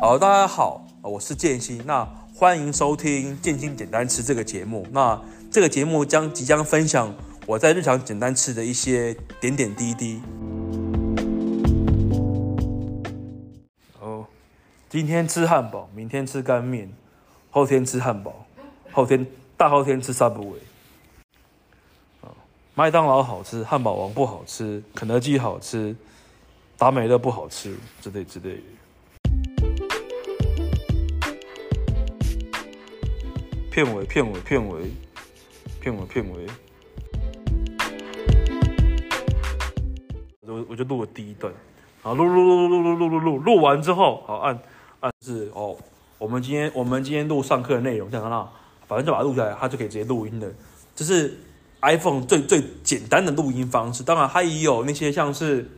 好，大家好，我是建新，那欢迎收听《建新简单吃》这个节目。那这个节目将即将分享我在日常简单吃的一些点点滴滴。哦，今天吃汉堡，明天吃干面，后天吃汉堡，后天大后天吃 Subway。麦当劳好吃，汉堡王不好吃，肯德基好吃，达美乐不好吃，之类之类。片尾，片尾，片尾，片尾，片尾。我我就录了第一段，好，录录录录录录录录录完之后，好按按是哦，我们今天我们今天录上课的内容，这样看到，反正就把它录下来，它就可以直接录音的，这是 iPhone 最最简单的录音方式。当然，它也有那些像是